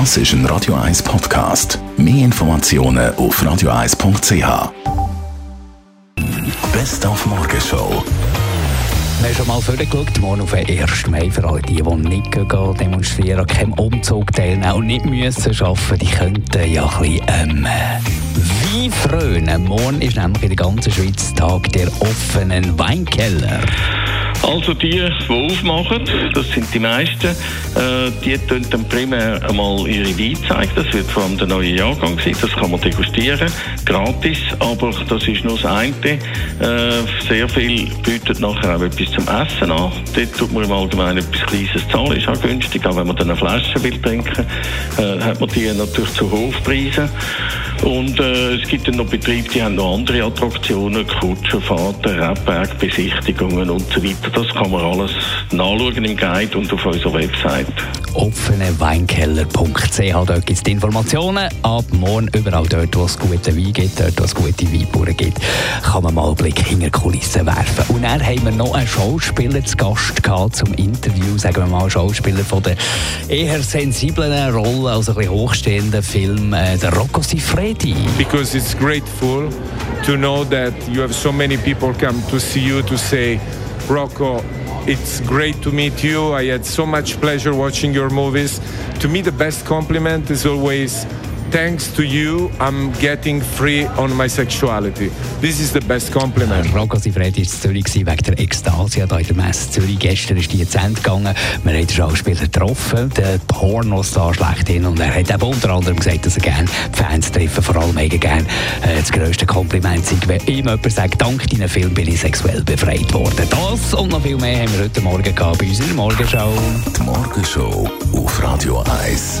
Das ist ein Radio 1 Podcast. Mehr Informationen auf radio1.ch. Best auf Morgenshow. Wir haben schon mal vorgeschaut, morgen auf den 1. Mai für alle die, die nicht gehen, demonstrieren, an keinem Umzug teilnehmen und nicht müssen arbeiten, die könnten ja ein bisschen ähm, Wein frönen. Morgen ist nämlich in der ganzen Schweiz Tag der offenen Weinkeller. Also die, die aufmachen, das sind die meisten, äh, die tun dann primär einmal ihre Wein zeigen. Das wird vor allem der neue Jahrgang sein. Das kann man degustieren, gratis. Aber das ist nur das eine. Äh, sehr viel bietet nachher auch etwas zum Essen an. Dort tut man im Allgemeinen etwas Kleines zahlen, ist auch günstig. Auch wenn man dann eine Flasche will trinken, äh, hat man die natürlich zu Hofpreisen. Und äh, es gibt dann noch Betriebe, die haben noch andere Attraktionen, Kutschenfahrten, Rebbergbesichtigungen und so weiter. Das kann man alles nachschauen im Guide und auf unserer Website. offeneweinkeller.ch, dort gibt es die Informationen. Ab morgen überall dort, wo es gute Wein gibt, dort, wo es gute Weinbauern gibt, kann man mal einen Blick hinter die Kulissen werfen. Und dann haben wir noch einen Schauspieler zu Gast gehabt zum Interview, sagen wir mal Schauspieler von der eher sensiblen Rolle, also ein bisschen hochstehenden Film, äh, der Rocco Siffredi. because it's grateful to know that you have so many people come to see you to say, Rocco, it's great to meet you. I had so much pleasure watching your movies. To me, the best compliment is always, thanks to you, I'm getting free on my sexuality. This is the best compliment. Rocco Siffredi war in Zürich wegen der Ekstasia hier in der Messe Zürich. Gestern ist die zu Ende gegangen. Wir haben den Schauspieler getroffen, den Pornostar schlechthin. Und er hat eben unter anderem gesagt, dass er gerne die Fans treffen, vor allem mega gerne. Äh, das grösste Kompliment sei, wenn ihm jemand sagt, dank deinem Film bin ich sexuell befreit worden. Das und noch viel mehr haben wir heute Morgen gehabt bei unserer Morgenshow. Die Morgenshow auf Radio 1.